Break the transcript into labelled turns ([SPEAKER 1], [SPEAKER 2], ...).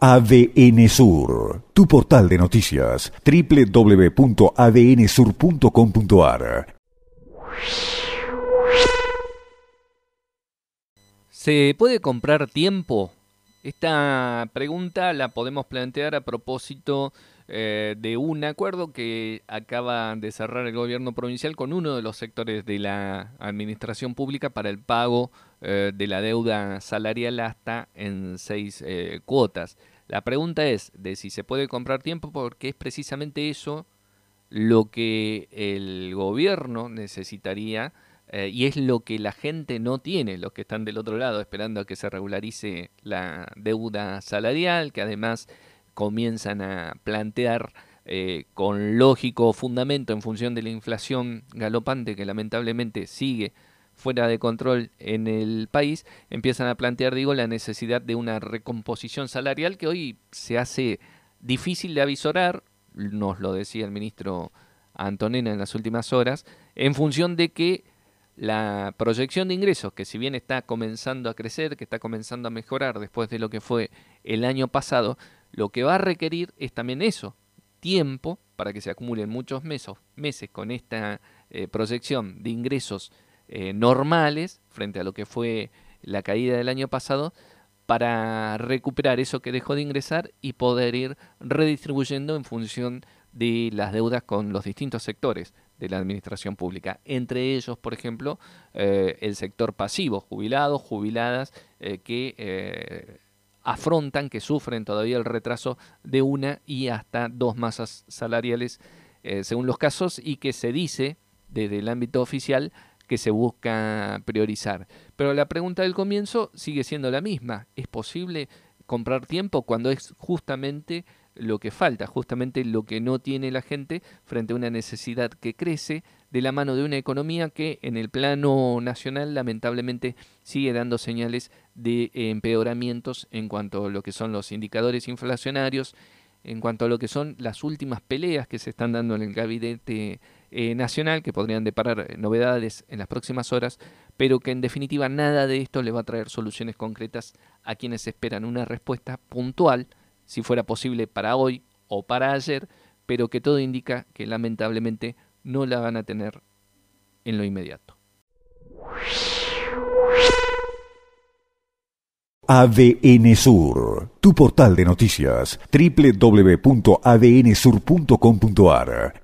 [SPEAKER 1] ADN Sur, tu portal de noticias, www.adnsur.com.ar.
[SPEAKER 2] ¿Se puede comprar tiempo? Esta pregunta la podemos plantear a propósito eh, de un acuerdo que acaba de cerrar el gobierno provincial con uno de los sectores de la administración pública para el pago eh, de la deuda salarial hasta en seis eh, cuotas. La pregunta es de si se puede comprar tiempo porque es precisamente eso lo que el gobierno necesitaría eh, y es lo que la gente no tiene, los que están del otro lado esperando a que se regularice la deuda salarial, que además comienzan a plantear con lógico fundamento en función de la inflación galopante que lamentablemente sigue fuera de control en el país, empiezan a plantear, digo, la necesidad de una recomposición salarial que hoy se hace difícil de avisorar, nos lo decía el ministro Antonena en las últimas horas, en función de que la proyección de ingresos, que si bien está comenzando a crecer, que está comenzando a mejorar después de lo que fue el año pasado, lo que va a requerir es también eso, tiempo para que se acumulen muchos meses, meses con esta eh, proyección de ingresos eh, normales frente a lo que fue la caída del año pasado para recuperar eso que dejó de ingresar y poder ir redistribuyendo en función de las deudas con los distintos sectores de la administración pública. Entre ellos, por ejemplo, eh, el sector pasivo, jubilados, jubiladas, eh, que afrontan, que sufren todavía el retraso de una y hasta dos masas salariales, según los casos, y que se dice desde el ámbito oficial que se busca priorizar. Pero la pregunta del comienzo sigue siendo la misma. ¿Es posible comprar tiempo cuando es justamente lo que falta, justamente lo que no tiene la gente frente a una necesidad que crece de la mano de una economía que en el plano nacional lamentablemente sigue dando señales de empeoramientos en cuanto a lo que son los indicadores inflacionarios, en cuanto a lo que son las últimas peleas que se están dando en el gabinete eh, nacional que podrían deparar eh, novedades en las próximas horas, pero que en definitiva nada de esto le va a traer soluciones concretas a quienes esperan una respuesta puntual, si fuera posible para hoy o para ayer, pero que todo indica que lamentablemente no la van a tener en lo inmediato.
[SPEAKER 1] ADN Sur, tu portal de noticias, www.adnsur.com.ar